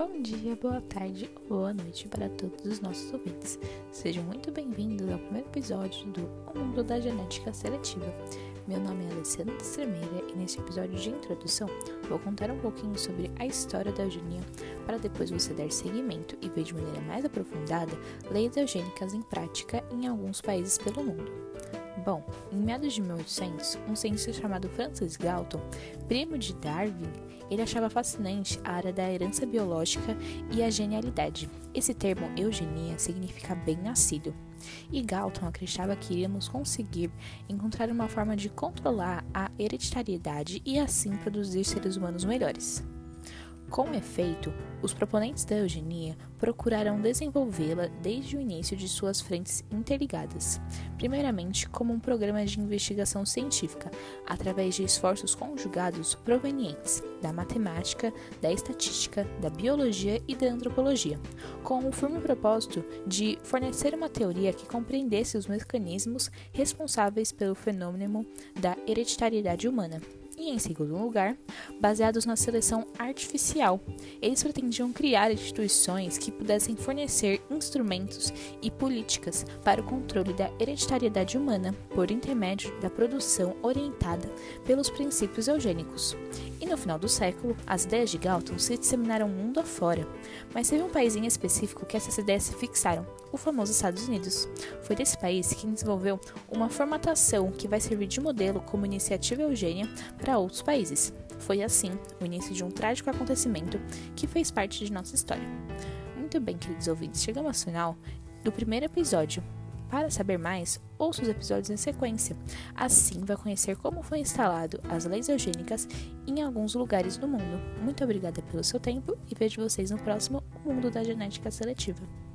Bom dia, boa tarde ou boa noite para todos os nossos ouvintes. Sejam muito bem-vindos ao primeiro episódio do O Mundo da Genética Seletiva. Meu nome é Alessandra Estremeira e neste episódio de introdução vou contar um pouquinho sobre a história da eugenia para depois você dar seguimento e ver de maneira mais aprofundada leis eugênicas em prática em alguns países pelo mundo. Bom, em meados de 1800, um cientista chamado Francis Galton, primo de Darwin, ele achava fascinante a área da herança biológica e a genialidade. Esse termo eugenia significa bem-nascido. E Galton acreditava que iríamos conseguir encontrar uma forma de controlar a hereditariedade e assim produzir seres humanos melhores. Com efeito, os proponentes da eugenia procuraram desenvolvê-la desde o início de suas frentes interligadas, primeiramente como um programa de investigação científica, através de esforços conjugados provenientes da matemática, da estatística, da biologia e da antropologia, com o firme propósito de fornecer uma teoria que compreendesse os mecanismos responsáveis pelo fenômeno da hereditariedade humana e, em segundo lugar, baseados na seleção artificial. Eles pretendiam criar instituições que pudessem fornecer instrumentos e políticas para o controle da hereditariedade humana por intermédio da produção orientada pelos princípios eugênicos. E no final do século, as ideias de Galton se disseminaram mundo afora, mas teve um país em específico que essas ideias se fixaram, o famoso Estados Unidos. Foi desse país que desenvolveu uma formatação que vai servir de modelo como iniciativa eugênia para outros países. Foi assim o início de um trágico acontecimento que fez parte de nossa história. Muito bem, queridos ouvintes, chegamos ao final do primeiro episódio para saber mais, ouça os episódios em sequência. Assim, vai conhecer como foi instalado as leis eugênicas em alguns lugares do mundo. Muito obrigada pelo seu tempo e vejo vocês no próximo Mundo da Genética Seletiva.